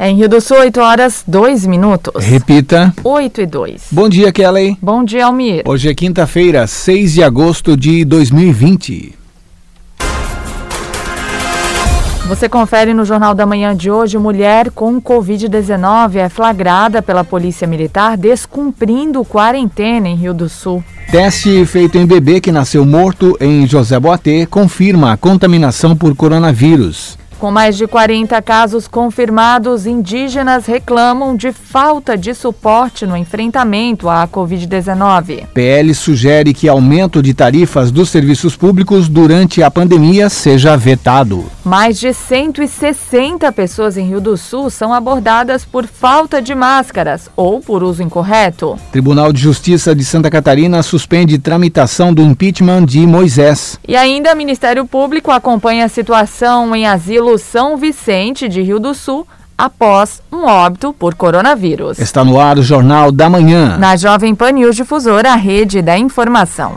Em Rio do Sul, 8 horas 2 minutos. Repita. 8 e 2. Bom dia, Kelly. Bom dia, Almir. Hoje é quinta-feira, 6 de agosto de 2020. Você confere no Jornal da Manhã de hoje: mulher com Covid-19 é flagrada pela Polícia Militar descumprindo quarentena em Rio do Sul. Teste feito em bebê que nasceu morto em José Boatê confirma a contaminação por coronavírus. Com mais de 40 casos confirmados, indígenas reclamam de falta de suporte no enfrentamento à Covid-19. PL sugere que aumento de tarifas dos serviços públicos durante a pandemia seja vetado. Mais de 160 pessoas em Rio do Sul são abordadas por falta de máscaras ou por uso incorreto. Tribunal de Justiça de Santa Catarina suspende tramitação do impeachment de Moisés. E ainda, o Ministério Público acompanha a situação em asilo são Vicente de Rio do Sul após um óbito por coronavírus. Está no ar o Jornal da Manhã. Na Jovem Pan News Difusora, a rede da informação.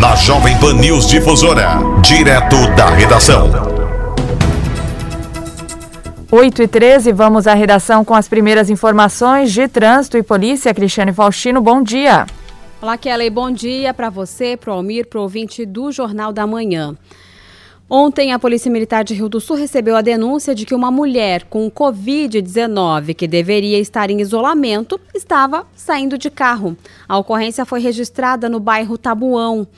Na Jovem Pan News Difusora, direto da redação. 8 e 13, vamos à redação com as primeiras informações de trânsito e polícia. Cristiane Faustino, bom dia. Olá, Kelly, bom dia para você, para o Almir, para o ouvinte do Jornal da Manhã. Ontem, a Polícia Militar de Rio do Sul recebeu a denúncia de que uma mulher com Covid-19, que deveria estar em isolamento, estava saindo de carro. A ocorrência foi registrada no bairro Tabuão.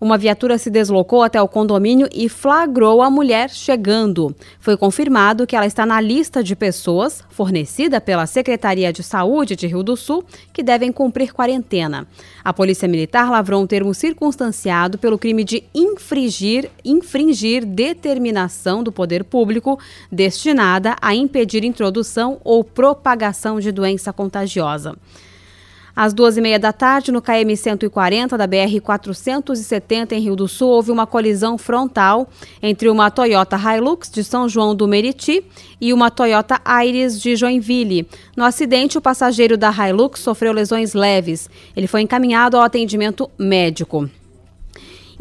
Uma viatura se deslocou até o condomínio e flagrou a mulher chegando. Foi confirmado que ela está na lista de pessoas fornecida pela Secretaria de Saúde de Rio do Sul que devem cumprir quarentena. A Polícia Militar lavrou um termo circunstanciado pelo crime de infringir, infringir determinação do poder público destinada a impedir introdução ou propagação de doença contagiosa. Às duas e meia da tarde, no KM 140 da BR 470 em Rio do Sul, houve uma colisão frontal entre uma Toyota Hilux de São João do Meriti e uma Toyota Iris de Joinville. No acidente, o passageiro da Hilux sofreu lesões leves. Ele foi encaminhado ao atendimento médico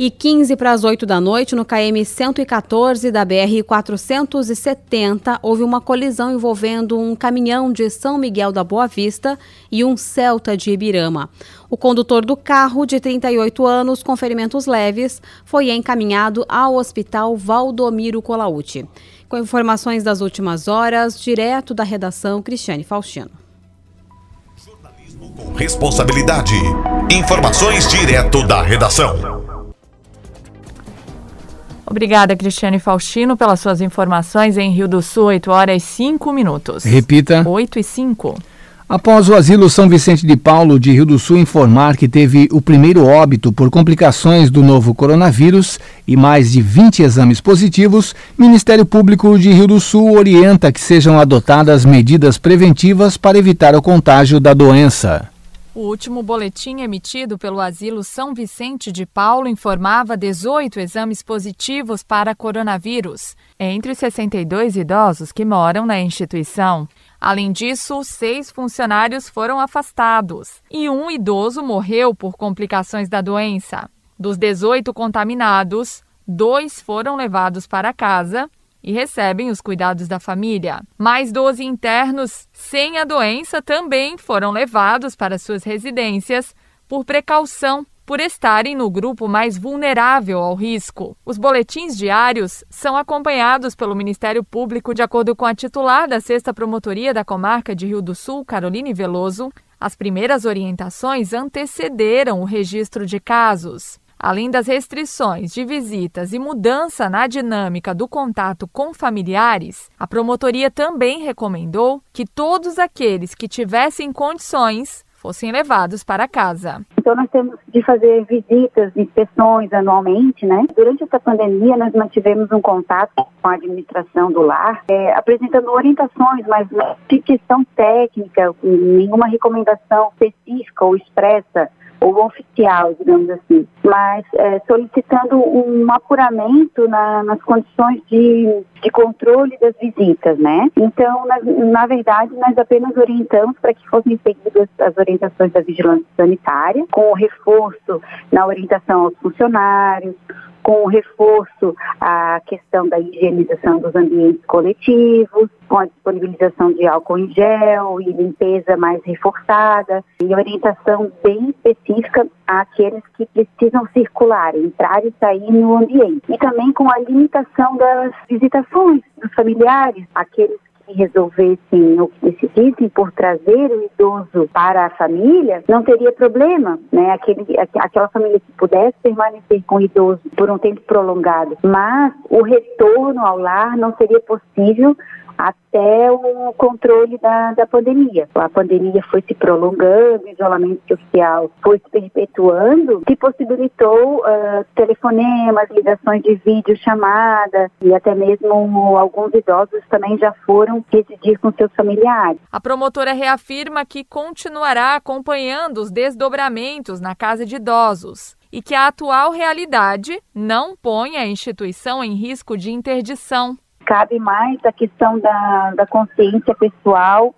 e 15 para as 8 da noite, no KM 114 da BR 470, houve uma colisão envolvendo um caminhão de São Miguel da Boa Vista e um Celta de Ibirama. O condutor do carro, de 38 anos, com ferimentos leves, foi encaminhado ao Hospital Valdomiro Colauti. Com informações das últimas horas, direto da redação Cristiane Faustino. Jornalismo com responsabilidade. Informações direto da redação. Obrigada, Cristiane Faustino, pelas suas informações em Rio do Sul, 8 horas e 5 minutos. Repita. 8 e 5. Após o Asilo São Vicente de Paulo de Rio do Sul informar que teve o primeiro óbito por complicações do novo coronavírus e mais de 20 exames positivos, Ministério Público de Rio do Sul orienta que sejam adotadas medidas preventivas para evitar o contágio da doença. O último boletim emitido pelo Asilo São Vicente de Paulo informava 18 exames positivos para coronavírus, entre os 62 idosos que moram na instituição. Além disso, seis funcionários foram afastados e um idoso morreu por complicações da doença. Dos 18 contaminados, dois foram levados para casa e recebem os cuidados da família. Mais 12 internos sem a doença também foram levados para suas residências por precaução por estarem no grupo mais vulnerável ao risco. Os boletins diários são acompanhados pelo Ministério Público de acordo com a titular da Sexta Promotoria da Comarca de Rio do Sul, Caroline Veloso. As primeiras orientações antecederam o registro de casos. Além das restrições de visitas e mudança na dinâmica do contato com familiares, a promotoria também recomendou que todos aqueles que tivessem condições fossem levados para casa. Então nós temos de fazer visitas, inspeções anualmente, né? Durante essa pandemia nós mantivemos um contato com a administração do lar, é, apresentando orientações, mas de questão técnica, nenhuma recomendação específica ou expressa ou oficial, digamos assim, mas é, solicitando um apuramento na, nas condições de, de controle das visitas, né? Então, na, na verdade, nós apenas orientamos para que fossem seguidas as orientações da vigilância sanitária, com o reforço na orientação aos funcionários, com reforço à questão da higienização dos ambientes coletivos, com a disponibilização de álcool em gel e limpeza mais reforçada e orientação bem específica àqueles que precisam circular, entrar e sair no ambiente. E também com a limitação das visitações dos familiares, aqueles que resolvessem que decidissem por trazer o idoso para a família, não teria problema, né? Aquele, aquela família que pudesse permanecer com o idoso por um tempo prolongado, mas o retorno ao lar não seria possível até o controle da, da pandemia. A pandemia foi se prolongando, o isolamento social foi se perpetuando, que possibilitou uh, telefonemas, ligações de vídeo, chamada e até mesmo alguns idosos também já foram residir com seus familiares. A promotora reafirma que continuará acompanhando os desdobramentos na casa de idosos e que a atual realidade não põe a instituição em risco de interdição cabe mais a questão da, da consciência pessoal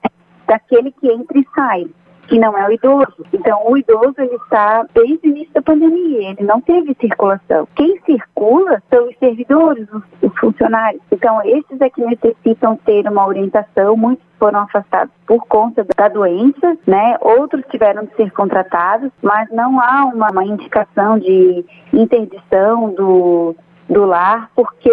daquele que entra e sai, que não é o idoso. Então, o idoso ele está desde o início da pandemia, ele não teve circulação. Quem circula são os servidores, os, os funcionários. Então, esses é que necessitam ter uma orientação. Muitos foram afastados por conta da doença, né? Outros tiveram de ser contratados, mas não há uma, uma indicação de interdição do do lar, porque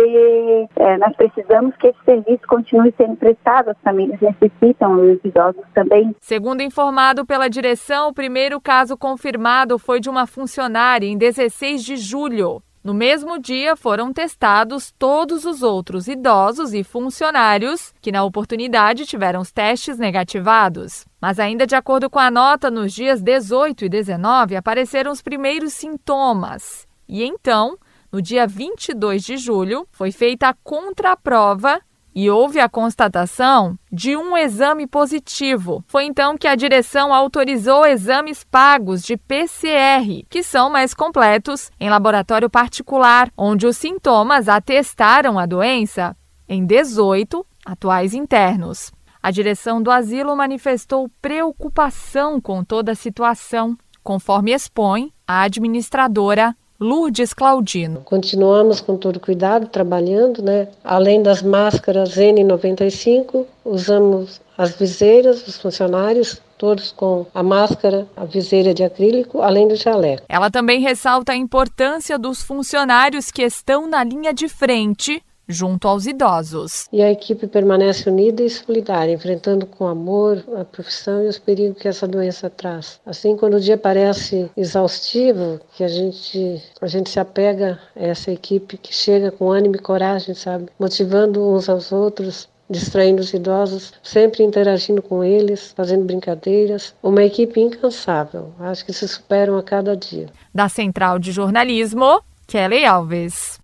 é, nós precisamos que esse serviço continue sendo prestado, as famílias necessitam, os idosos também. Segundo informado pela direção, o primeiro caso confirmado foi de uma funcionária em 16 de julho. No mesmo dia, foram testados todos os outros idosos e funcionários que, na oportunidade, tiveram os testes negativados. Mas, ainda de acordo com a nota, nos dias 18 e 19 apareceram os primeiros sintomas. E então, no dia 22 de julho, foi feita a contraprova e houve a constatação de um exame positivo. Foi então que a direção autorizou exames pagos de PCR, que são mais completos em laboratório particular, onde os sintomas atestaram a doença em 18 atuais internos. A direção do asilo manifestou preocupação com toda a situação, conforme expõe a administradora Lourdes Claudino. Continuamos com todo cuidado, trabalhando, né? Além das máscaras N95, usamos as viseiras dos funcionários, todos com a máscara, a viseira de acrílico, além do jaleco. Ela também ressalta a importância dos funcionários que estão na linha de frente junto aos idosos. E a equipe permanece unida e solidária, enfrentando com amor a profissão e os perigos que essa doença traz. Assim, quando o dia parece exaustivo, que a gente a gente se apega a essa equipe que chega com ânimo e coragem, sabe, motivando uns aos outros distraindo os idosos, sempre interagindo com eles, fazendo brincadeiras. Uma equipe incansável. Acho que se superam a cada dia. Da Central de Jornalismo, Kelly Alves.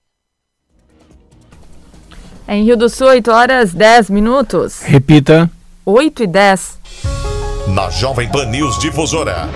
Em Rio do Sul, 8 horas 10 minutos. Repita. 8 e 10. Na Jovem Pan News Difusora.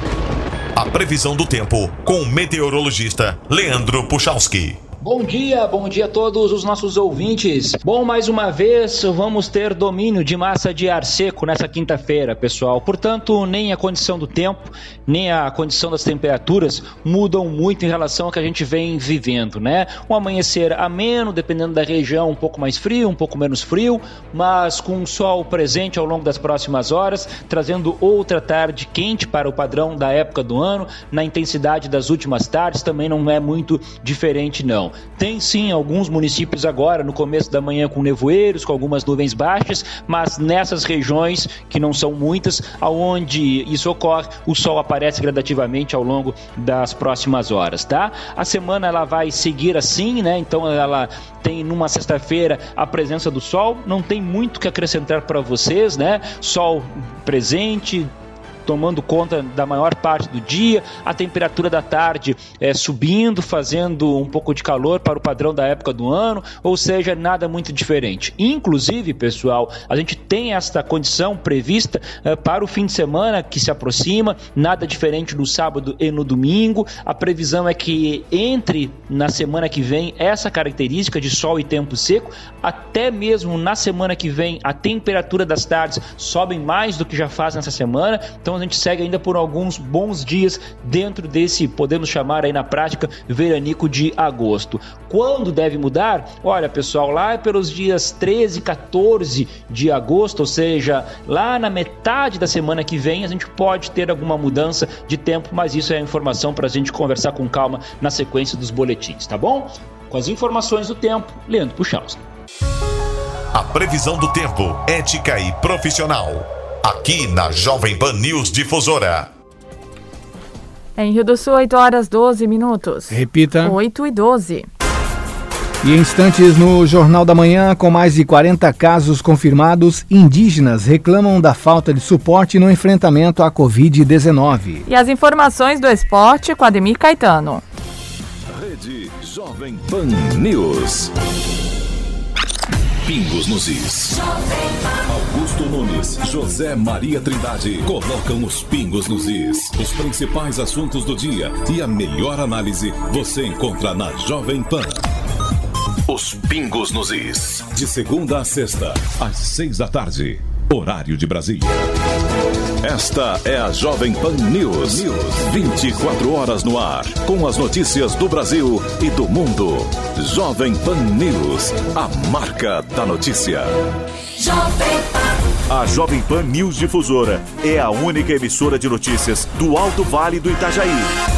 A previsão do tempo com o meteorologista Leandro Puchalski. Bom dia, bom dia a todos os nossos ouvintes. Bom, mais uma vez vamos ter domínio de massa de ar seco nessa quinta-feira, pessoal. Portanto, nem a condição do tempo, nem a condição das temperaturas mudam muito em relação ao que a gente vem vivendo, né? Um amanhecer ameno, dependendo da região, um pouco mais frio, um pouco menos frio, mas com sol presente ao longo das próximas horas, trazendo outra tarde quente para o padrão da época do ano. Na intensidade das últimas tardes também não é muito diferente, não. Tem sim alguns municípios agora no começo da manhã com nevoeiros, com algumas nuvens baixas, mas nessas regiões, que não são muitas, aonde isso ocorre, o sol aparece gradativamente ao longo das próximas horas, tá? A semana ela vai seguir assim, né? Então ela tem numa sexta-feira a presença do sol, não tem muito que acrescentar para vocês, né? Sol presente, tomando conta da maior parte do dia, a temperatura da tarde é, subindo, fazendo um pouco de calor para o padrão da época do ano, ou seja, nada muito diferente. Inclusive, pessoal, a gente tem esta condição prevista é, para o fim de semana que se aproxima, nada diferente no sábado e no domingo. A previsão é que entre na semana que vem essa característica de sol e tempo seco, até mesmo na semana que vem a temperatura das tardes sobe mais do que já faz nessa semana. Então a gente segue ainda por alguns bons dias dentro desse, podemos chamar aí na prática, veranico de agosto. Quando deve mudar? Olha, pessoal, lá pelos dias 13, 14 de agosto, ou seja, lá na metade da semana que vem, a gente pode ter alguma mudança de tempo, mas isso é informação para a gente conversar com calma na sequência dos boletins, tá bom? Com as informações do tempo, Leandro Puchalski. A previsão do tempo, ética e profissional. Aqui na Jovem Pan News Difusora. Em Rio do Sul, 8 horas 12 minutos. Repita. 8 e 12. E em instantes no Jornal da Manhã, com mais de 40 casos confirmados, indígenas reclamam da falta de suporte no enfrentamento à Covid-19. E as informações do esporte com Ademir Caetano. Rede Jovem Pan News. Pingos nos Is. Augusto Nunes, José Maria Trindade colocam os pingos nos Is. Os principais assuntos do dia e a melhor análise você encontra na Jovem Pan. Os Pingos nos Is. De segunda a sexta, às seis da tarde. Horário de Brasília. Esta é a Jovem Pan News. News. 24 horas no ar. Com as notícias do Brasil e do mundo. Jovem Pan News. A marca da notícia. Jovem Pan. A Jovem Pan News Difusora é a única emissora de notícias do Alto Vale do Itajaí.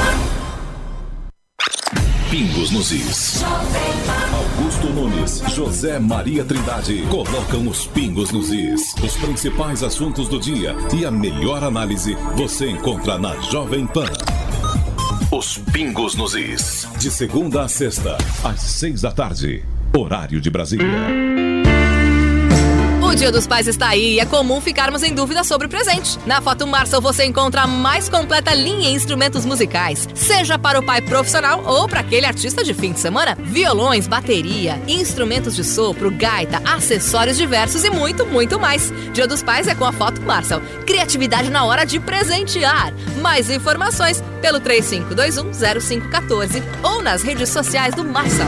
Pingos nos Is. Augusto Nunes, José Maria Trindade colocam os pingos nos Is. Os principais assuntos do dia e a melhor análise você encontra na Jovem Pan. Os Pingos nos Is. De segunda a sexta, às seis da tarde. Horário de Brasília. O Dia dos Pais está aí e é comum ficarmos em dúvida sobre o presente. Na Foto Marçal você encontra a mais completa linha em instrumentos musicais, seja para o pai profissional ou para aquele artista de fim de semana. Violões, bateria, instrumentos de sopro, gaita, acessórios diversos e muito, muito mais. Dia dos Pais é com a Foto Marçal. Criatividade na hora de presentear. Mais informações pelo 35210514 ou nas redes sociais do Marçal.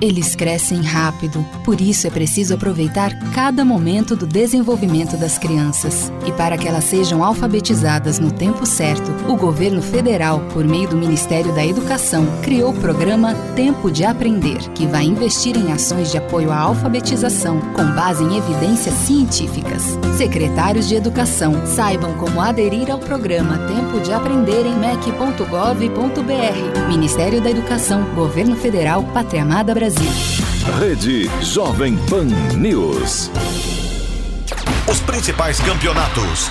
Eles crescem rápido, por isso é preciso aproveitar cada momento do desenvolvimento das crianças. E para que elas sejam alfabetizadas no tempo certo, o governo federal, por meio do Ministério da Educação, criou o programa Tempo de Aprender, que vai investir em ações de apoio à alfabetização com base em evidências científicas. Secretários de Educação, saibam como aderir ao programa Tempo de Aprender em mec.gov.br. Ministério da Educação, Governo Federal, Pátria Amada Brasil. Rede Jovem Pan News. Os principais campeonatos.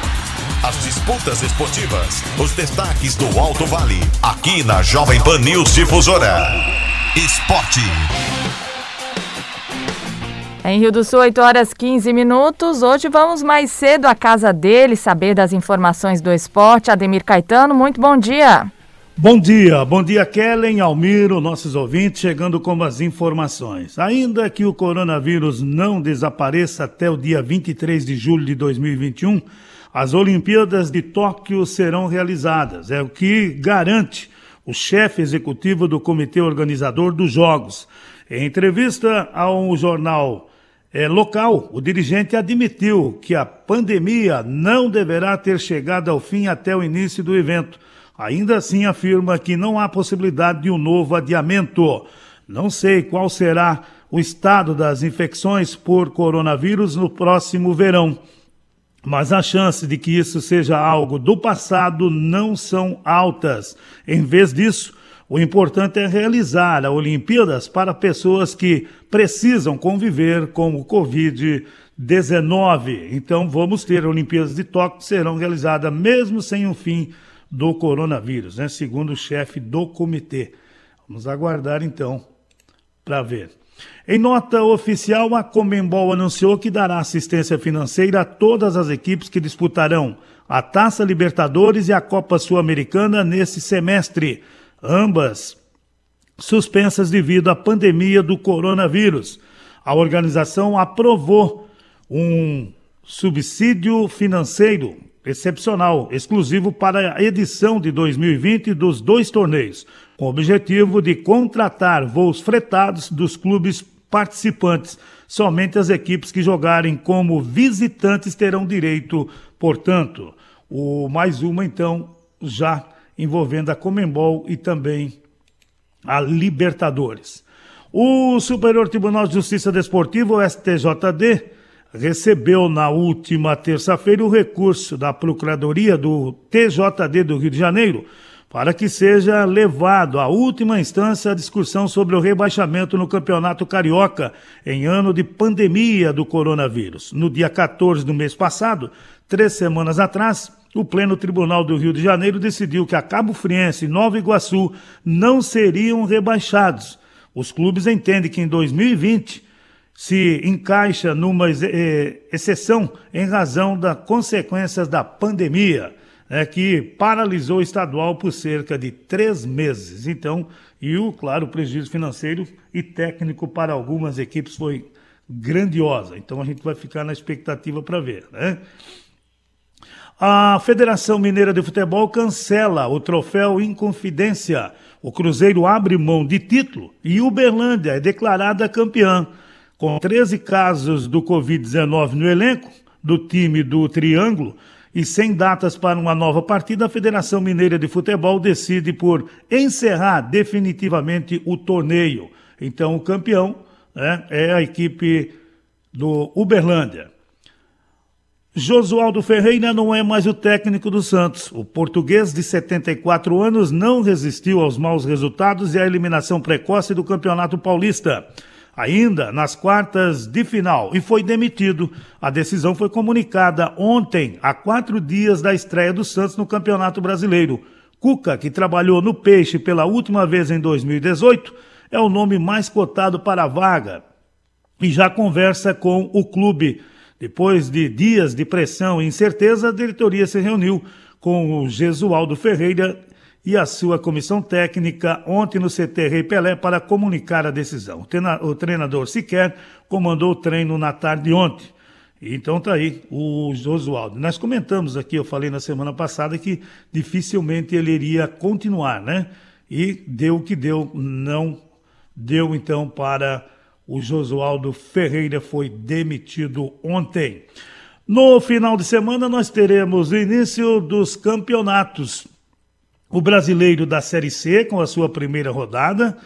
As disputas esportivas. Os destaques do Alto Vale. Aqui na Jovem Pan News Difusora. Esporte. Em Rio do Sul, 8 horas 15 minutos. Hoje vamos mais cedo à casa dele saber das informações do esporte. Ademir Caetano, muito bom dia. Bom dia, bom dia Kellen, Almiro, nossos ouvintes, chegando com as informações. Ainda que o coronavírus não desapareça até o dia 23 de julho de 2021, as Olimpíadas de Tóquio serão realizadas. É o que garante o chefe executivo do comitê organizador dos Jogos. Em entrevista ao jornal é, local, o dirigente admitiu que a pandemia não deverá ter chegado ao fim até o início do evento Ainda assim afirma que não há possibilidade de um novo adiamento. Não sei qual será o estado das infecções por coronavírus no próximo verão, mas as chances de que isso seja algo do passado não são altas. Em vez disso, O importante é realizar a Olimpíadas para pessoas que precisam conviver com o Covid-19. Então, vamos ter Olimpíadas de Tóquio que serão realizadas mesmo sem o fim do coronavírus, né? segundo o chefe do comitê. Vamos aguardar então para ver. Em nota oficial, a Comembol anunciou que dará assistência financeira a todas as equipes que disputarão a Taça Libertadores e a Copa Sul-Americana nesse semestre ambas suspensas devido à pandemia do coronavírus. A organização aprovou um subsídio financeiro excepcional, exclusivo para a edição de 2020 dos dois torneios, com o objetivo de contratar voos fretados dos clubes participantes. Somente as equipes que jogarem como visitantes terão direito, portanto. O mais uma, então, já envolvendo a Comembol e também a Libertadores. O Superior Tribunal de Justiça Desportiva, o STJD, recebeu na última terça-feira o recurso da Procuradoria do TJD do Rio de Janeiro para que seja levado à última instância a discussão sobre o rebaixamento no Campeonato Carioca em ano de pandemia do coronavírus. No dia 14 do mês passado, três semanas atrás, o Pleno Tribunal do Rio de Janeiro decidiu que a Cabo Friense e Nova Iguaçu não seriam rebaixados. Os clubes entendem que em 2020 se encaixa numa eh, exceção em razão das consequências da pandemia, né, que paralisou o estadual por cerca de três meses. Então, e o, claro, prejuízo financeiro e técnico para algumas equipes foi grandiosa. Então a gente vai ficar na expectativa para ver, né? A Federação Mineira de Futebol cancela o troféu Inconfidência. O Cruzeiro abre mão de título e Uberlândia é declarada campeã. Com 13 casos do Covid-19 no elenco do time do Triângulo e sem datas para uma nova partida, a Federação Mineira de Futebol decide por encerrar definitivamente o torneio. Então, o campeão né, é a equipe do Uberlândia. Josualdo Ferreira não é mais o técnico do Santos. O português de 74 anos não resistiu aos maus resultados e à eliminação precoce do Campeonato Paulista. Ainda nas quartas de final e foi demitido. A decisão foi comunicada ontem, a quatro dias da estreia do Santos no Campeonato Brasileiro. Cuca, que trabalhou no Peixe pela última vez em 2018, é o nome mais cotado para a vaga e já conversa com o clube. Depois de dias de pressão e incerteza, a diretoria se reuniu com o Gesualdo Ferreira e a sua comissão técnica ontem no CT Rei Pelé para comunicar a decisão. O treinador sequer comandou o treino na tarde de ontem. Então tá aí o Josualdo. Nós comentamos aqui, eu falei na semana passada que dificilmente ele iria continuar, né? E deu o que deu, não deu então para o Josualdo Ferreira foi demitido ontem. No final de semana, nós teremos o início dos campeonatos. O brasileiro da Série C, com a sua primeira rodada.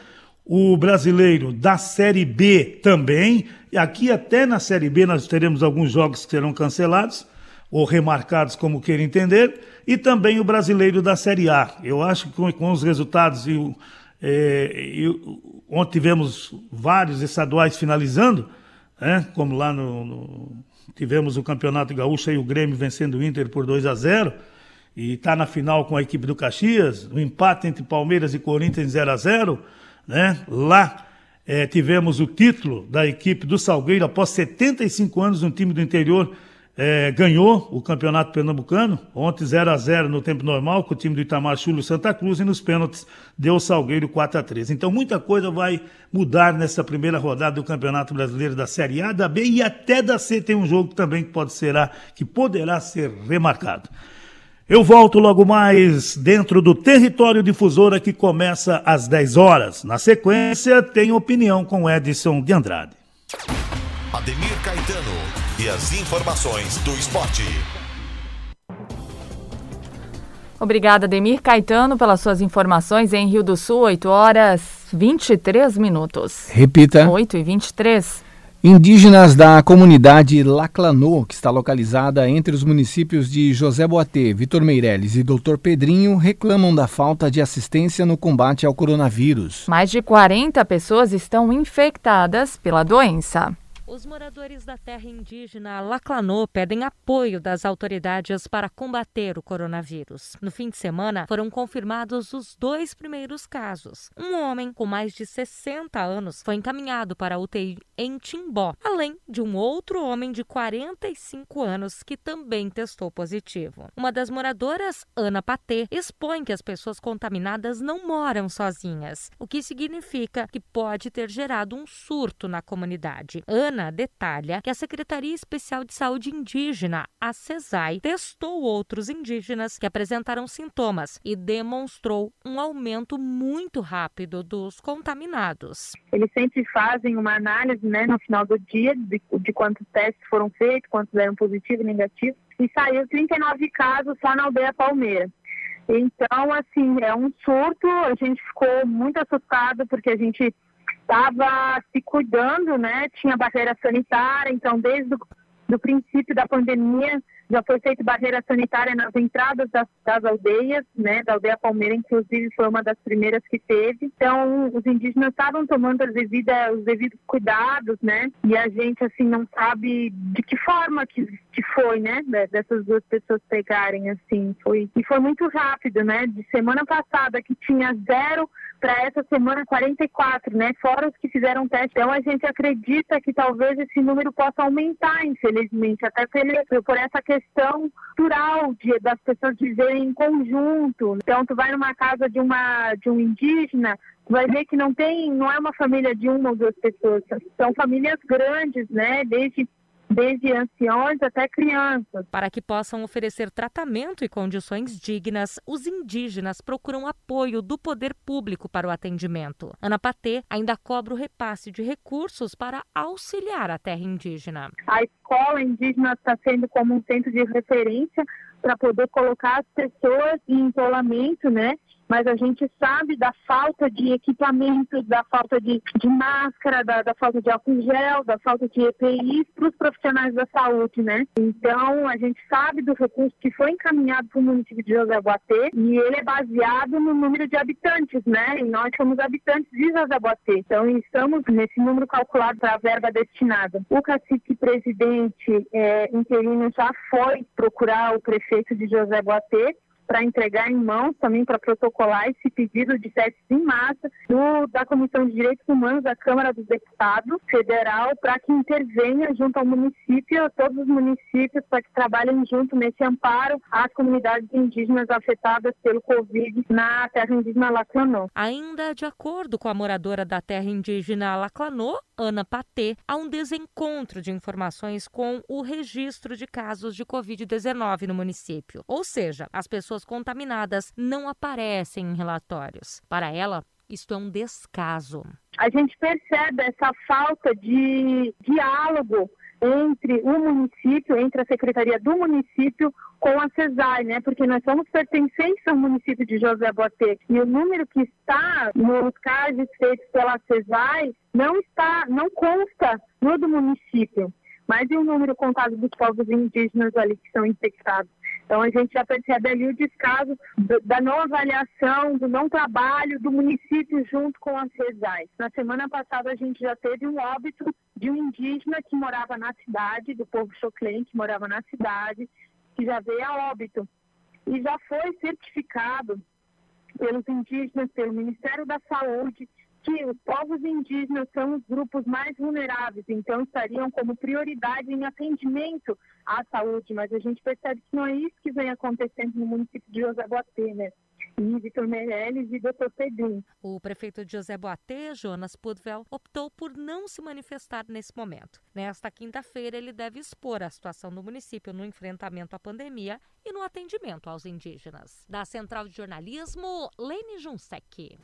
O brasileiro da Série B também. E aqui, até na Série B, nós teremos alguns jogos que serão cancelados ou remarcados, como queira entender. E também o brasileiro da Série A. Eu acho que com, com os resultados e é, ontem tivemos vários estaduais finalizando, né? como lá no, no, tivemos o Campeonato Gaúcho e o Grêmio vencendo o Inter por 2 a 0 e está na final com a equipe do Caxias, o um empate entre Palmeiras e Corinthians 0 a 0 né? Lá é, tivemos o título da equipe do Salgueiro após 75 anos no time do interior é, ganhou o campeonato pernambucano, ontem 0 a 0 no tempo normal, com o time do Itamar Chulo Santa Cruz, e nos pênaltis deu o Salgueiro 4 a 3 Então muita coisa vai mudar nessa primeira rodada do Campeonato Brasileiro da Série A, da B e até da C tem um jogo também que pode que poderá ser remarcado. Eu volto logo mais dentro do território difusora que começa às 10 horas. Na sequência, tem opinião com Edson de Andrade. Ademir Caetano e as informações do esporte. Obrigada, Demir Caetano, pelas suas informações em Rio do Sul, 8 horas 23 minutos. Repita. 8 e 23. Indígenas da comunidade Laclanô, que está localizada entre os municípios de José Boatê, Vitor Meireles e Doutor Pedrinho, reclamam da falta de assistência no combate ao coronavírus. Mais de 40 pessoas estão infectadas pela doença. Os moradores da terra indígena Laclanô pedem apoio das autoridades para combater o coronavírus. No fim de semana, foram confirmados os dois primeiros casos. Um homem com mais de 60 anos foi encaminhado para a UTI em Timbó, além de um outro homem de 45 anos que também testou positivo. Uma das moradoras, Ana Patê, expõe que as pessoas contaminadas não moram sozinhas, o que significa que pode ter gerado um surto na comunidade. Ana detalha que a Secretaria Especial de Saúde Indígena, a CESAI, testou outros indígenas que apresentaram sintomas e demonstrou um aumento muito rápido dos contaminados. Eles sempre fazem uma análise né, no final do dia de, de quantos testes foram feitos, quantos deram positivo e negativo, e saiu 39 casos só na aldeia Palmeira. Então, assim, é um surto, a gente ficou muito assustado porque a gente estava se cuidando, né? Tinha barreira sanitária, então desde o princípio da pandemia já foi feita barreira sanitária nas entradas das, das, aldeias, né? Da aldeia Palmeira, inclusive, foi uma das primeiras que teve. Então, os indígenas estavam tomando as devidas, os devidos cuidados, né? E a gente, assim, não sabe de que forma que, que foi, né? Dessas duas pessoas pegarem, assim. Foi, e foi muito rápido, né? De semana passada, que tinha zero para essa semana 44, né? Fora os que fizeram teste. Então a gente acredita que talvez esse número possa aumentar, infelizmente, até por, essa questão cultural de, das pessoas viverem em conjunto. Então tu vai numa casa de uma de um indígena, tu vai ver que não tem, não é uma família de uma ou duas pessoas, são famílias grandes, né? Desde desde anciões até crianças. Para que possam oferecer tratamento e condições dignas, os indígenas procuram apoio do poder público para o atendimento. Ana Patê ainda cobra o repasse de recursos para auxiliar a terra indígena. A escola indígena está sendo como um centro de referência para poder colocar as pessoas em isolamento, né? Mas a gente sabe da falta de equipamento, da falta de, de máscara, da, da, falta de álcool gel, da falta de EPIs para os profissionais da saúde, né? Então, a gente sabe do recurso que foi encaminhado para o município de José Boatê e ele é baseado no número de habitantes, né? E nós somos habitantes de José Boatê. Então, estamos nesse número calculado para a verba destinada. O cacique presidente é, interino já foi procurar o prefeito de José Boatê para entregar em mãos também para protocolar esse pedido de testes em massa do, da Comissão de Direitos Humanos da Câmara dos Deputados Federal para que intervenha junto ao município, a todos os municípios, para que trabalhem junto nesse amparo às comunidades indígenas afetadas pelo Covid na terra indígena Laclanô. Ainda de acordo com a moradora da terra indígena Laclanô, Ana Patê, há um desencontro de informações com o registro de casos de Covid-19 no município. Ou seja, as pessoas contaminadas não aparecem em relatórios. Para ela, isto é um descaso. A gente percebe essa falta de diálogo entre o município, entre a secretaria do município com a CESAI, né? Porque nós somos pertencentes ao município de José Boatê e o número que está nos casos feitos pela CESAI não está, não consta no do município, mas e o número contado dos povos indígenas ali que são infectados. Então a gente já percebe ali o descaso da não avaliação, do não trabalho do município junto com as CESAI. Na semana passada a gente já teve um óbito de um indígena que morava na cidade, do povo Choclen, que morava na cidade, que já veio a óbito. E já foi certificado pelos indígenas, pelo Ministério da Saúde, que os povos indígenas são os grupos mais vulneráveis, então estariam como prioridade em atendimento à saúde, mas a gente percebe que não é isso que vem acontecendo no município de José Boatê, né? E Vitor Meirelles e Dr. Pedrinho. O prefeito de José Boatê, Jonas Pudvel, optou por não se manifestar nesse momento. Nesta quinta-feira, ele deve expor a situação do município no enfrentamento à pandemia e no atendimento aos indígenas. Da Central de Jornalismo, Lene Junsec.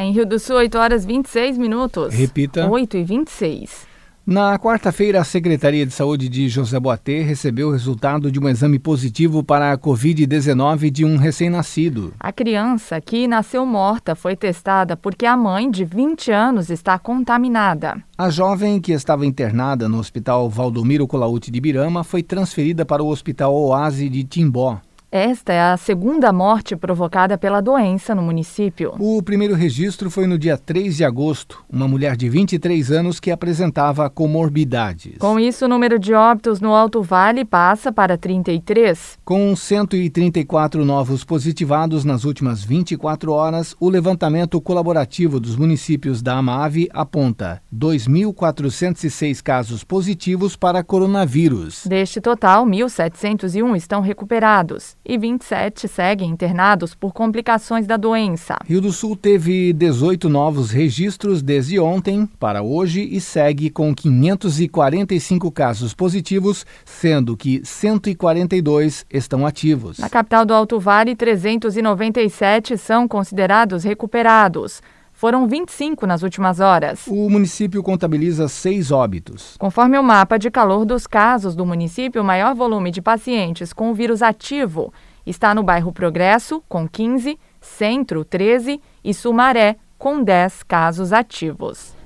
Em Rio do Sul, 8 horas 26 minutos. Repita. 8 e 26. Na quarta-feira, a Secretaria de Saúde de José Boatê recebeu o resultado de um exame positivo para a Covid-19 de um recém-nascido. A criança, que nasceu morta, foi testada porque a mãe, de 20 anos, está contaminada. A jovem, que estava internada no Hospital Valdomiro Colaute de Birama, foi transferida para o Hospital Oase de Timbó. Esta é a segunda morte provocada pela doença no município. O primeiro registro foi no dia 3 de agosto, uma mulher de 23 anos que apresentava comorbidades. Com isso, o número de óbitos no Alto Vale passa para 33. Com 134 novos positivados nas últimas 24 horas, o levantamento colaborativo dos municípios da Amave aponta 2.406 casos positivos para coronavírus. Deste total, 1.701 estão recuperados e 27 seguem internados por complicações da doença. Rio do Sul teve 18 novos registros desde ontem para hoje e segue com 545 casos positivos, sendo que 142 estão ativos. Na capital do Alto Vale, 397 são considerados recuperados. Foram 25 nas últimas horas. O município contabiliza seis óbitos. Conforme o mapa de calor dos casos do município, o maior volume de pacientes com o vírus ativo está no bairro Progresso, com 15, Centro, 13 e Sumaré, com 10 casos ativos.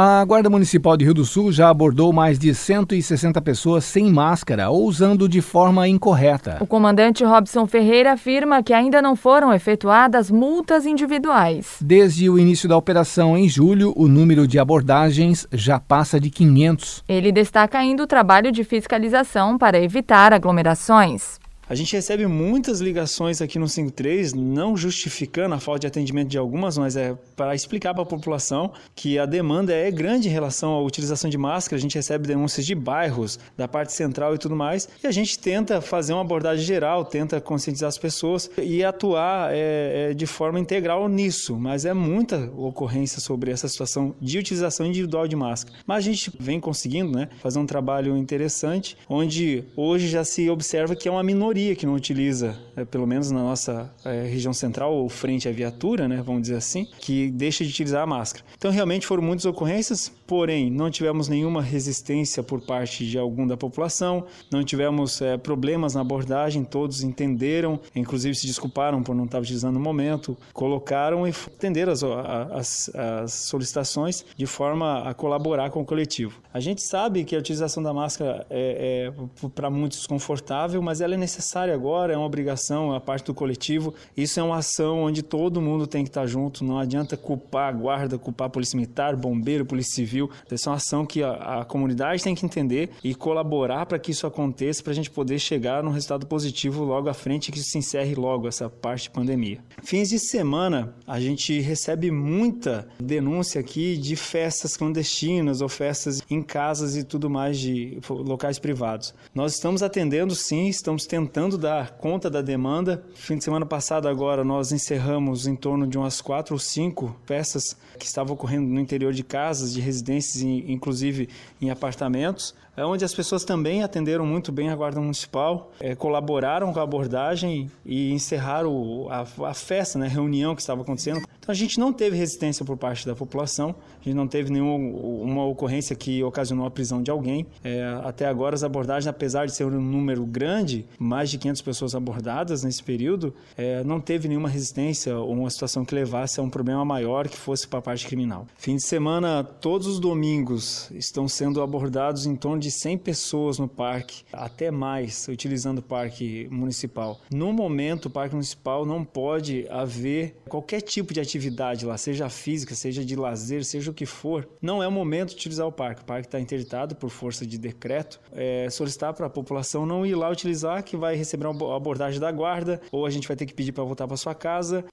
A Guarda Municipal de Rio do Sul já abordou mais de 160 pessoas sem máscara ou usando de forma incorreta. O comandante Robson Ferreira afirma que ainda não foram efetuadas multas individuais. Desde o início da operação em julho, o número de abordagens já passa de 500. Ele destaca ainda o trabalho de fiscalização para evitar aglomerações. A gente recebe muitas ligações aqui no 53, não justificando a falta de atendimento de algumas, mas é para explicar para a população que a demanda é grande em relação à utilização de máscara. A gente recebe denúncias de bairros, da parte central e tudo mais, e a gente tenta fazer uma abordagem geral, tenta conscientizar as pessoas e atuar é, é, de forma integral nisso. Mas é muita ocorrência sobre essa situação de utilização individual de máscara. Mas a gente vem conseguindo né, fazer um trabalho interessante, onde hoje já se observa que é uma minoria que não utiliza, é, pelo menos na nossa é, região central ou frente à viatura, né, vamos dizer assim, que deixa de utilizar a máscara. Então, realmente foram muitas ocorrências, porém, não tivemos nenhuma resistência por parte de algum da população, não tivemos é, problemas na abordagem, todos entenderam, inclusive se desculparam por não estar utilizando no momento, colocaram e atenderam as, as, as solicitações de forma a colaborar com o coletivo. A gente sabe que a utilização da máscara é, é para muitos desconfortável, mas ela é necessária necessária agora, é uma obrigação, a parte do coletivo. Isso é uma ação onde todo mundo tem que estar junto, não adianta culpar a guarda, culpar a polícia militar, bombeiro, polícia civil. Essa é uma ação que a, a comunidade tem que entender e colaborar para que isso aconteça, para a gente poder chegar num resultado positivo logo à frente e que se encerre logo essa parte de pandemia. Fins de semana, a gente recebe muita denúncia aqui de festas clandestinas ou festas em casas e tudo mais de locais privados. Nós estamos atendendo sim, estamos tentando tentando dar conta da demanda. Fim de semana passado, agora, nós encerramos em torno de umas quatro ou cinco peças que estavam ocorrendo no interior de casas, de residências, inclusive em apartamentos. É onde as pessoas também atenderam muito bem a Guarda Municipal, é, colaboraram com a abordagem e encerraram a, a festa, né, a reunião que estava acontecendo. Então a gente não teve resistência por parte da população, a gente não teve nenhuma ocorrência que ocasionou a prisão de alguém. É, até agora as abordagens, apesar de ser um número grande, mais de 500 pessoas abordadas nesse período, é, não teve nenhuma resistência ou uma situação que levasse a um problema maior que fosse para a parte criminal. Fim de semana, todos os domingos estão sendo abordados em torno de de 100 pessoas no parque, até mais, utilizando o parque municipal. No momento, o parque municipal não pode haver qualquer tipo de atividade lá, seja física, seja de lazer, seja o que for. Não é o momento de utilizar o parque. O parque está interditado por força de decreto. É solicitar para a população não ir lá utilizar, que vai receber uma abordagem da guarda, ou a gente vai ter que pedir para voltar para sua casa.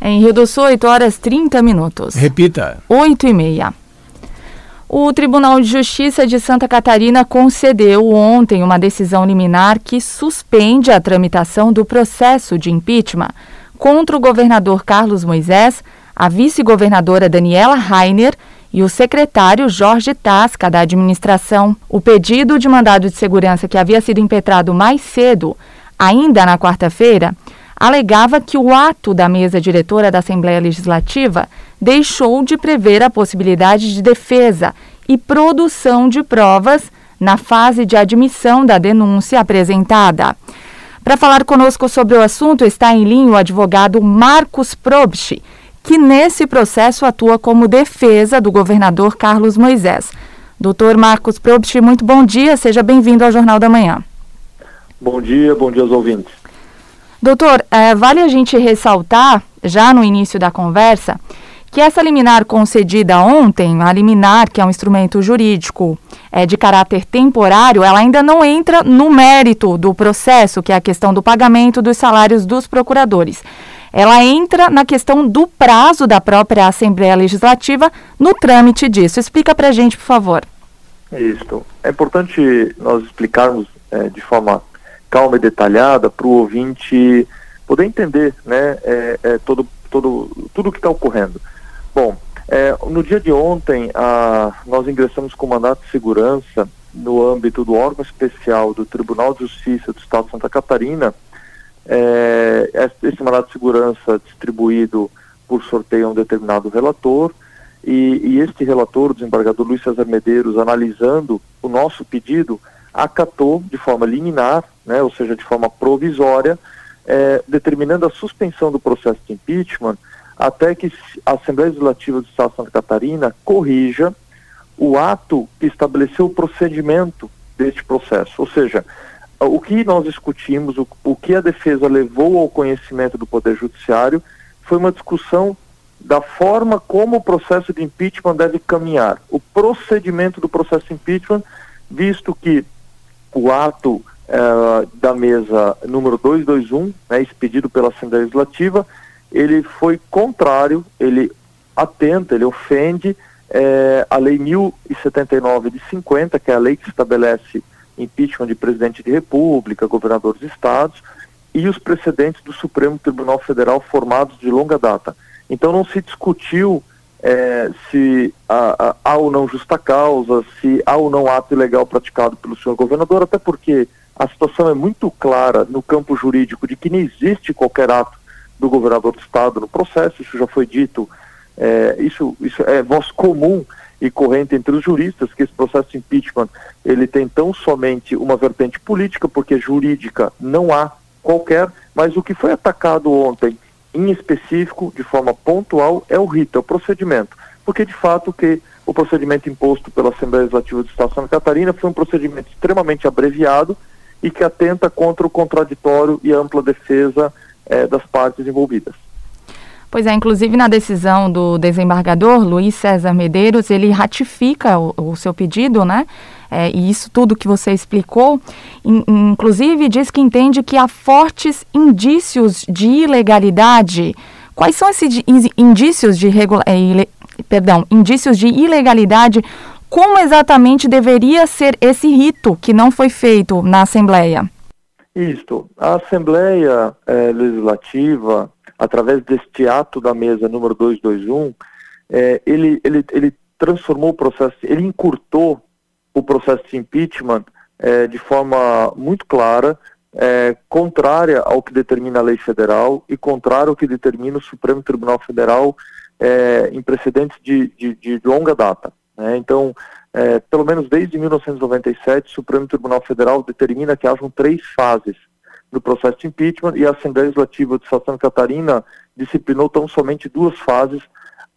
Em Rio do Sul, 8 horas 30 minutos. Repita. 8 e meia. O Tribunal de Justiça de Santa Catarina concedeu ontem uma decisão liminar que suspende a tramitação do processo de impeachment contra o governador Carlos Moisés, a vice-governadora Daniela Rainer e o secretário Jorge Tasca da administração. O pedido de mandado de segurança que havia sido impetrado mais cedo, ainda na quarta-feira, alegava que o ato da mesa diretora da Assembleia Legislativa deixou de prever a possibilidade de defesa e produção de provas na fase de admissão da denúncia apresentada. Para falar conosco sobre o assunto está em linha o advogado Marcos Probst, que nesse processo atua como defesa do governador Carlos Moisés. Doutor Marcos Probst, muito bom dia, seja bem-vindo ao Jornal da Manhã. Bom dia, bom dia aos ouvintes. Doutor, é, vale a gente ressaltar, já no início da conversa, que essa liminar concedida ontem, a liminar, que é um instrumento jurídico é, de caráter temporário, ela ainda não entra no mérito do processo, que é a questão do pagamento dos salários dos procuradores. Ela entra na questão do prazo da própria Assembleia Legislativa no trâmite disso. Explica para a gente, por favor. Isso. É importante nós explicarmos é, de forma calma e detalhada para o ouvinte poder entender né, é, é, todo, todo, tudo o que está ocorrendo. Bom, é, no dia de ontem, a, nós ingressamos com mandato de segurança no âmbito do órgão especial do Tribunal de Justiça do Estado de Santa Catarina. É, esse mandato de segurança distribuído por sorteio a um determinado relator. E, e este relator, o desembargador Luiz César Medeiros, analisando o nosso pedido, acatou de forma liminar, né, ou seja, de forma provisória, é, determinando a suspensão do processo de impeachment até que a Assembleia Legislativa do Estado de Santa Catarina corrija o ato que estabeleceu o procedimento deste processo. Ou seja, o que nós discutimos, o, o que a defesa levou ao conhecimento do Poder Judiciário, foi uma discussão da forma como o processo de impeachment deve caminhar. O procedimento do processo de impeachment, visto que o ato uh, da mesa número 221, né, expedido pela Assembleia Legislativa, ele foi contrário, ele atenta, ele ofende é, a Lei 1079 de 50, que é a lei que estabelece impeachment de presidente de república, governadores de estados, e os precedentes do Supremo Tribunal Federal formados de longa data. Então não se discutiu é, se há, há ou não justa causa, se há ou não ato ilegal praticado pelo senhor governador, até porque a situação é muito clara no campo jurídico de que não existe qualquer ato do governador do estado no processo, isso já foi dito, é, isso, isso é voz comum e corrente entre os juristas, que esse processo de impeachment, ele tem tão somente uma vertente política, porque jurídica não há qualquer, mas o que foi atacado ontem, em específico, de forma pontual, é o rito, é o procedimento, porque de fato que o procedimento imposto pela Assembleia Legislativa do Estado de Santa Catarina foi um procedimento extremamente abreviado e que atenta contra o contraditório e ampla defesa é, das partes envolvidas. Pois é, inclusive na decisão do desembargador Luiz César Medeiros, ele ratifica o, o seu pedido, né? É, e isso tudo que você explicou, in, inclusive diz que entende que há fortes indícios de ilegalidade. Quais são esses indícios de regula é, ile, perdão, indícios de ilegalidade? Como exatamente deveria ser esse rito que não foi feito na Assembleia? Isto. A Assembleia é, Legislativa, através deste ato da mesa número 221, é, ele, ele, ele transformou o processo, ele encurtou o processo de impeachment é, de forma muito clara, é, contrária ao que determina a lei federal e contrária ao que determina o Supremo Tribunal Federal é, em precedentes de, de, de longa data. Né? Então, é, pelo menos desde 1997, o Supremo Tribunal Federal determina que hajam três fases do processo de impeachment e a Assembleia Legislativa de Santa Catarina disciplinou tão somente duas fases,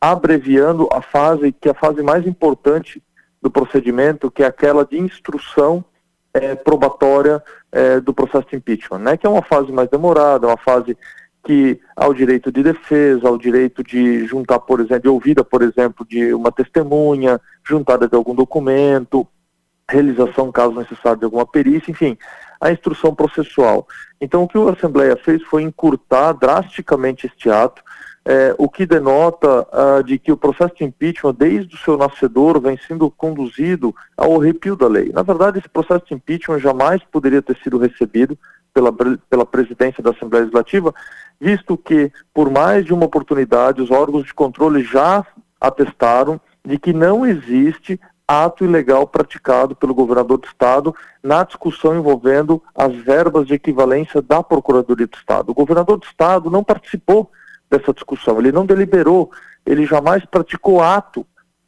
abreviando a fase que é a fase mais importante do procedimento, que é aquela de instrução é, probatória é, do processo de impeachment, né? Que é uma fase mais demorada, uma fase que ao direito de defesa, ao direito de juntar, por exemplo, de ouvida, por exemplo, de uma testemunha, juntada de algum documento, realização, caso necessário, de alguma perícia, enfim, a instrução processual. Então, o que a Assembleia fez foi encurtar drasticamente este ato, é, o que denota uh, de que o processo de impeachment, desde o seu nascedor, vem sendo conduzido ao arrepio da lei. Na verdade, esse processo de impeachment jamais poderia ter sido recebido pela, pela presidência da Assembleia Legislativa, visto que, por mais de uma oportunidade, os órgãos de controle já atestaram de que não existe ato ilegal praticado pelo governador do Estado na discussão envolvendo as verbas de equivalência da Procuradoria do Estado. O governador do Estado não participou dessa discussão, ele não deliberou ele jamais praticou ato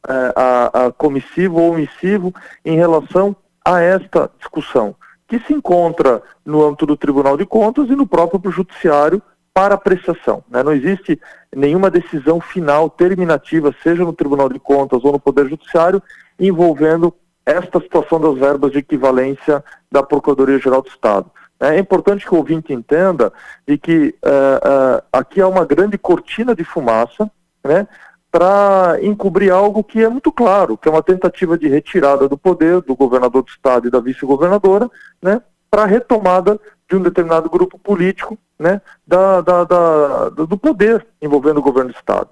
é, a, a comissivo ou omissivo em relação a esta discussão, que se encontra no âmbito do Tribunal de Contas e no próprio Judiciário para apreciação. Né? Não existe nenhuma decisão final terminativa, seja no Tribunal de Contas ou no Poder Judiciário, envolvendo esta situação das verbas de equivalência da Procuradoria-Geral do Estado. É importante que o ouvinte entenda de que uh, uh, aqui há uma grande cortina de fumaça, né, para encobrir algo que é muito claro, que é uma tentativa de retirada do poder do governador do estado e da vice-governadora, né, para retomada de um determinado grupo político, né, da, da, da, do poder envolvendo o governo do estado.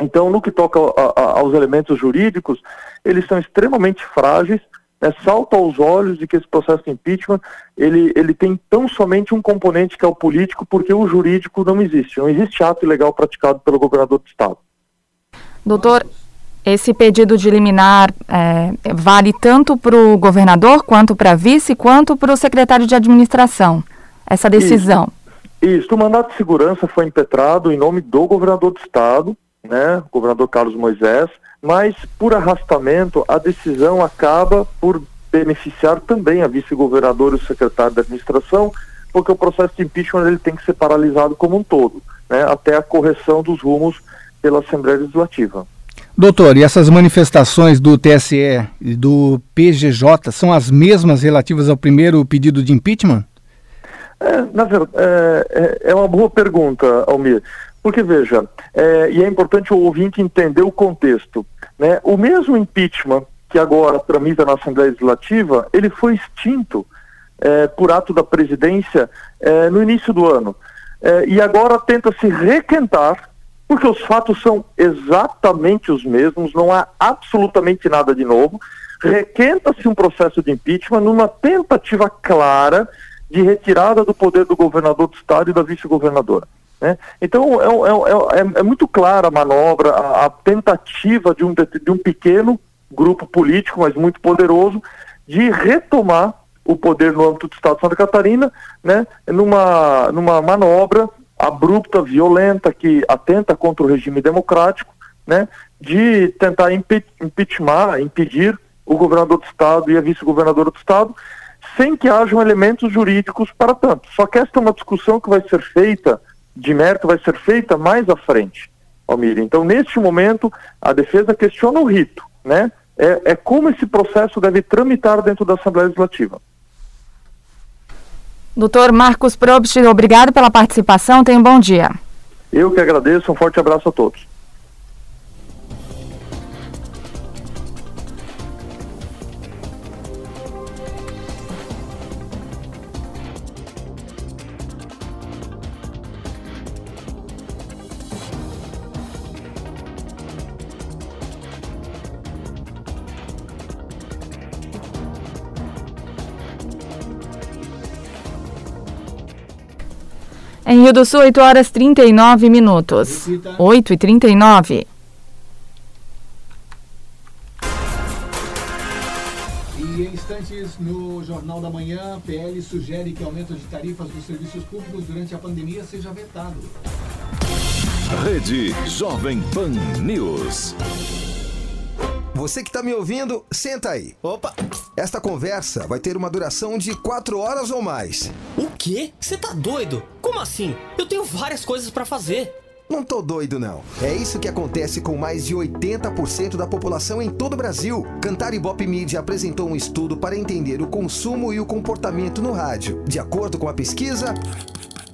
Então, no que toca a, a, aos elementos jurídicos, eles são extremamente frágeis, né, salta aos olhos de que esse processo de impeachment ele, ele tem tão somente um componente que é o político, porque o jurídico não existe. Não existe ato ilegal praticado pelo governador do estado. Doutor, esse pedido de liminar é, vale tanto para o governador, quanto para a vice, quanto para o secretário de administração, essa decisão. Isso. Isso, o mandato de segurança foi impetrado em nome do governador do estado, né, governador Carlos Moisés, mas por arrastamento a decisão acaba por beneficiar também a vice-governadora e o secretário da administração, porque o processo de impeachment ele tem que ser paralisado como um todo, né, até a correção dos rumos pela Assembleia Legislativa. Doutor, e essas manifestações do TSE e do PGJ são as mesmas relativas ao primeiro pedido de impeachment? É, na verdade, é, é, é uma boa pergunta, Almir. Porque, veja, é, e é importante o ouvinte entender o contexto. Né? O mesmo impeachment que agora tramita na Assembleia Legislativa, ele foi extinto é, por ato da presidência é, no início do ano. É, e agora tenta se requentar, porque os fatos são exatamente os mesmos, não há absolutamente nada de novo. Requenta-se um processo de impeachment numa tentativa clara de retirada do poder do governador do estado e da vice-governadora. Né? Então, é, é, é, é, muito clara a manobra, a, a tentativa de um, de um pequeno grupo político, mas muito poderoso, de retomar o poder no âmbito do Estado de Santa Catarina, né, numa, numa manobra abrupta, violenta, que atenta contra o regime democrático, né, de tentar impe impeachment, impedir o governador do Estado e a vice-governadora do Estado, sem que hajam elementos jurídicos para tanto. Só que esta é uma discussão que vai ser feita de mérito vai ser feita mais à frente, Almir. Então, neste momento, a defesa questiona o rito, né? É, é como esse processo deve tramitar dentro da Assembleia Legislativa. Doutor Marcos Probst, obrigado pela participação. Tenha um bom dia. Eu que agradeço. Um forte abraço a todos. Em Rio do Sul, 8 horas 39 minutos. 8 e 39. E em instantes, no Jornal da Manhã, PL sugere que aumento de tarifas dos serviços públicos durante a pandemia seja vetado. Rede Jovem Pan News. Você que está me ouvindo, senta aí. Opa! Esta conversa vai ter uma duração de quatro horas ou mais. O quê? Você tá doido? Como assim? Eu tenho várias coisas para fazer. Não tô doido, não. É isso que acontece com mais de 80% da população em todo o Brasil. Cantar Ibope Media apresentou um estudo para entender o consumo e o comportamento no rádio. De acordo com a pesquisa,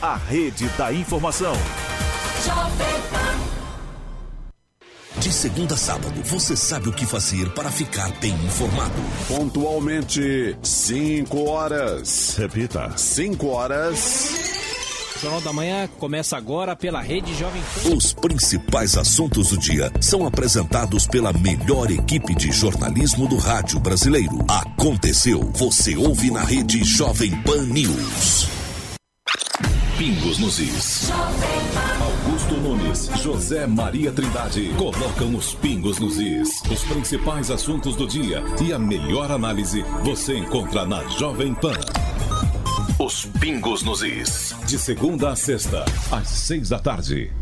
a rede da informação. Jovem Pan. De segunda a sábado, você sabe o que fazer para ficar bem informado. Pontualmente, 5 horas. Repita, 5 horas. O Jornal da Manhã começa agora pela Rede Jovem Pan. Os principais assuntos do dia são apresentados pela melhor equipe de jornalismo do rádio brasileiro. Aconteceu, você ouve na Rede Jovem Pan News. Pingos nos is. Augusto Nunes, José Maria Trindade colocam os pingos nos is. Os principais assuntos do dia e a melhor análise você encontra na Jovem Pan. Os pingos nos is. De segunda a sexta, às seis da tarde.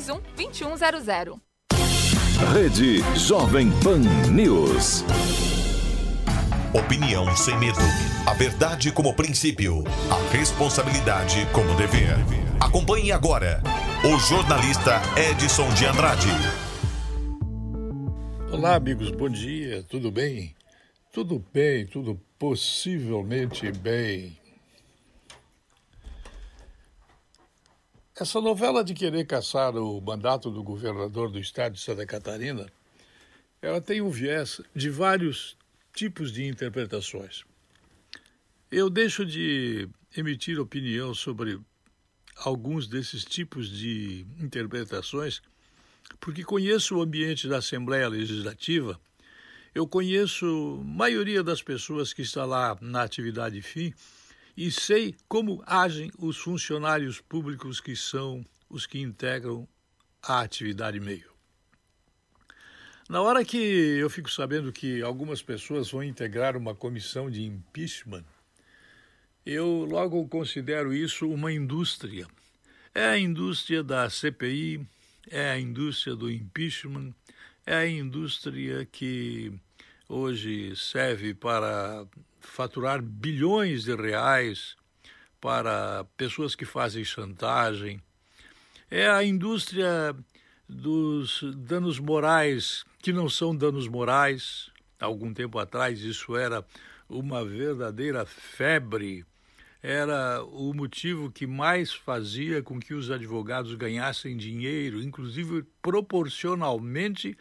3521 2100. Rede Jovem Pan News. Opinião sem medo. A verdade como princípio. A responsabilidade como dever. Acompanhe agora o jornalista Edson de Andrade. Olá, amigos, bom dia, tudo bem? Tudo bem, tudo possivelmente bem. Essa novela de querer caçar o mandato do governador do estado de Santa Catarina, ela tem um viés de vários tipos de interpretações. Eu deixo de emitir opinião sobre alguns desses tipos de interpretações porque conheço o ambiente da Assembleia Legislativa, eu conheço a maioria das pessoas que está lá na atividade fim e sei como agem os funcionários públicos que são os que integram a atividade meio. Na hora que eu fico sabendo que algumas pessoas vão integrar uma comissão de impeachment, eu logo considero isso uma indústria. É a indústria da CPI, é a indústria do impeachment, é a indústria que hoje serve para faturar bilhões de reais para pessoas que fazem chantagem. É a indústria dos danos morais que não são danos morais. Algum tempo atrás isso era uma verdadeira febre. Era o motivo que mais fazia com que os advogados ganhassem dinheiro, inclusive proporcionalmente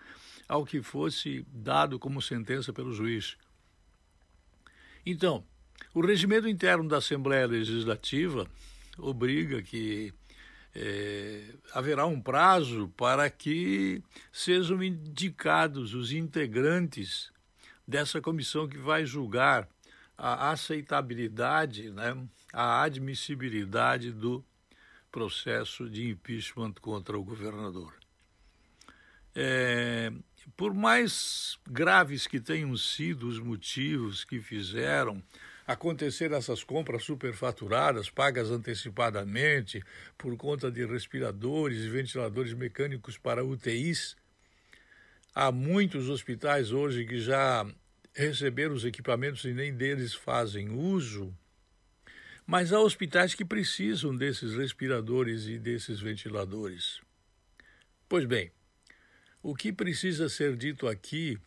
ao que fosse dado como sentença pelo juiz. Então, o regimento interno da Assembleia Legislativa obriga que é, haverá um prazo para que sejam indicados os integrantes dessa comissão que vai julgar a aceitabilidade, né, a admissibilidade do processo de impeachment contra o governador. É, por mais graves que tenham sido os motivos que fizeram acontecer essas compras superfaturadas, pagas antecipadamente, por conta de respiradores e ventiladores mecânicos para UTIs, há muitos hospitais hoje que já receberam os equipamentos e nem deles fazem uso. Mas há hospitais que precisam desses respiradores e desses ventiladores. Pois bem, o que precisa ser dito aqui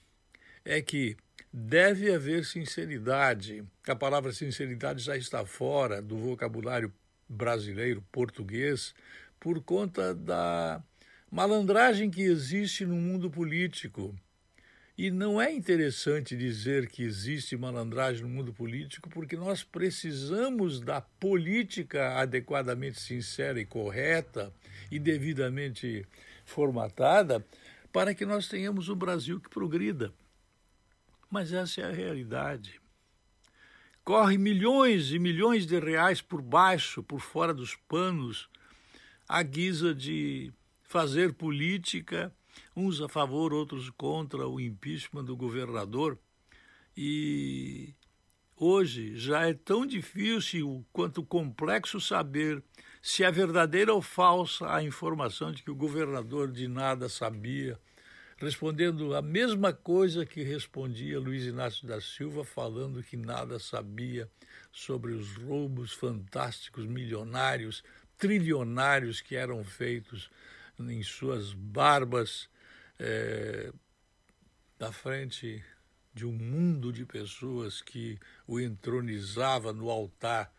é que deve haver sinceridade. A palavra sinceridade já está fora do vocabulário brasileiro, português, por conta da malandragem que existe no mundo político. E não é interessante dizer que existe malandragem no mundo político, porque nós precisamos da política adequadamente sincera e correta e devidamente formatada para que nós tenhamos um Brasil que progrida. Mas essa é a realidade. Corre milhões e milhões de reais por baixo, por fora dos panos, à guisa de fazer política, uns a favor, outros contra o impeachment do governador. E hoje já é tão difícil quanto complexo saber se é verdadeira ou falsa a informação de que o governador de nada sabia respondendo a mesma coisa que respondia Luiz Inácio da Silva, falando que nada sabia sobre os roubos fantásticos, milionários, trilionários que eram feitos em suas barbas é, da frente de um mundo de pessoas que o entronizava no altar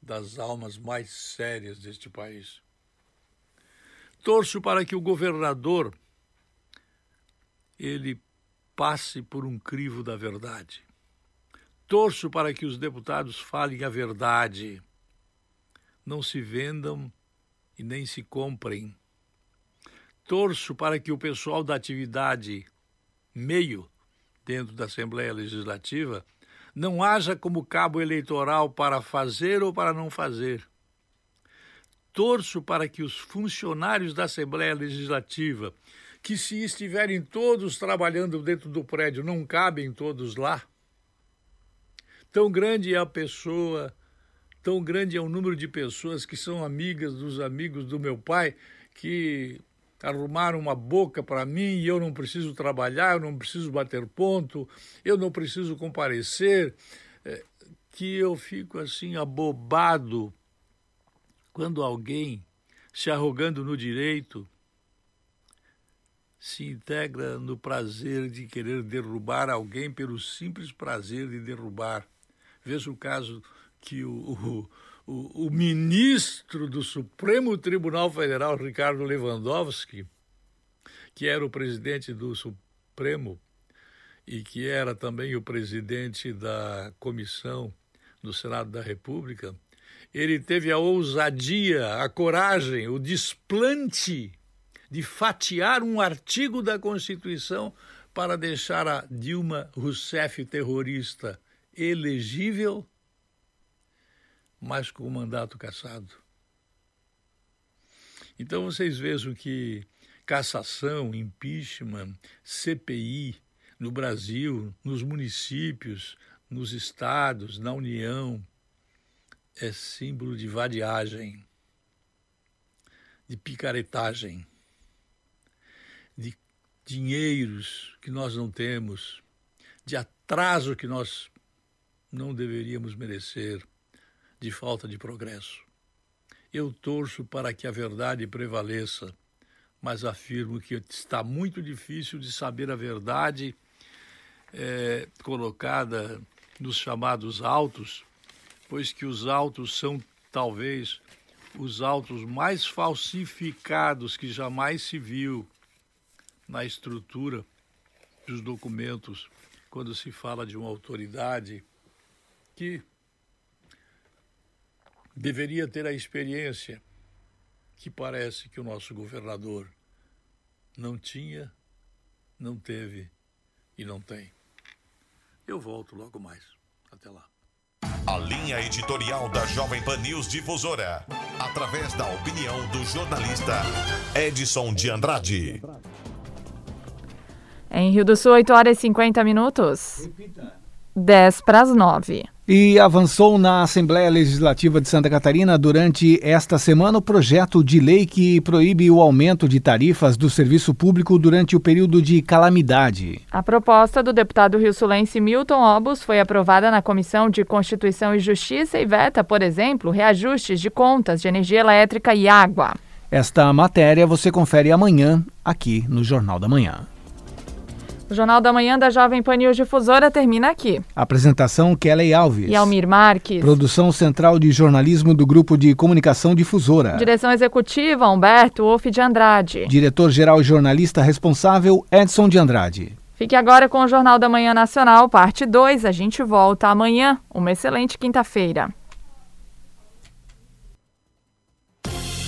das almas mais sérias deste país. Torço para que o governador ele passe por um crivo da verdade. Torço para que os deputados falem a verdade, não se vendam e nem se comprem. Torço para que o pessoal da atividade meio dentro da Assembleia Legislativa não haja como cabo eleitoral para fazer ou para não fazer. Torço para que os funcionários da Assembleia Legislativa que se estiverem todos trabalhando dentro do prédio, não cabem todos lá? Tão grande é a pessoa, tão grande é o número de pessoas que são amigas dos amigos do meu pai, que arrumaram uma boca para mim e eu não preciso trabalhar, eu não preciso bater ponto, eu não preciso comparecer, é, que eu fico assim abobado quando alguém se arrogando no direito se integra no prazer de querer derrubar alguém pelo simples prazer de derrubar. Veja o caso que o, o, o, ministro do Supremo Tribunal Federal, Ricardo Lewandowski, que era o presidente do Supremo e que era também o presidente da comissão do Senado da República, ele teve a ousadia, a coragem, o desplante de fatiar um artigo da Constituição para deixar a Dilma Rousseff terrorista elegível, mas com o mandato cassado. Então vocês vejam que cassação, impeachment, CPI no Brasil, nos municípios, nos estados, na União, é símbolo de vadiagem, de picaretagem de dinheiros que nós não temos, de atraso que nós não deveríamos merecer, de falta de progresso. Eu torço para que a verdade prevaleça, mas afirmo que está muito difícil de saber a verdade é, colocada nos chamados autos, pois que os autos são talvez os autos mais falsificados que jamais se viu na estrutura dos documentos quando se fala de uma autoridade que deveria ter a experiência que parece que o nosso governador não tinha, não teve e não tem. Eu volto logo mais. Até lá. A linha editorial da Jovem Pan News Difusora, através da opinião do jornalista Edson de Andrade. Em Rio do Sul, 8 horas e 50 minutos. Repita. 10 para as 9. E avançou na Assembleia Legislativa de Santa Catarina durante esta semana o projeto de lei que proíbe o aumento de tarifas do serviço público durante o período de calamidade. A proposta do deputado rio-sulense Milton Obus foi aprovada na Comissão de Constituição e Justiça e veta, por exemplo, reajustes de contas de energia elétrica e água. Esta matéria você confere amanhã aqui no Jornal da Manhã. O Jornal da Manhã da Jovem Pan News Difusora termina aqui. Apresentação Kelly Alves. E Almir Marques. Produção Central de Jornalismo do Grupo de Comunicação Difusora. Direção Executiva Humberto Wolff de Andrade. Diretor-Geral e Jornalista Responsável Edson de Andrade. Fique agora com o Jornal da Manhã Nacional, parte 2. A gente volta amanhã. Uma excelente quinta-feira.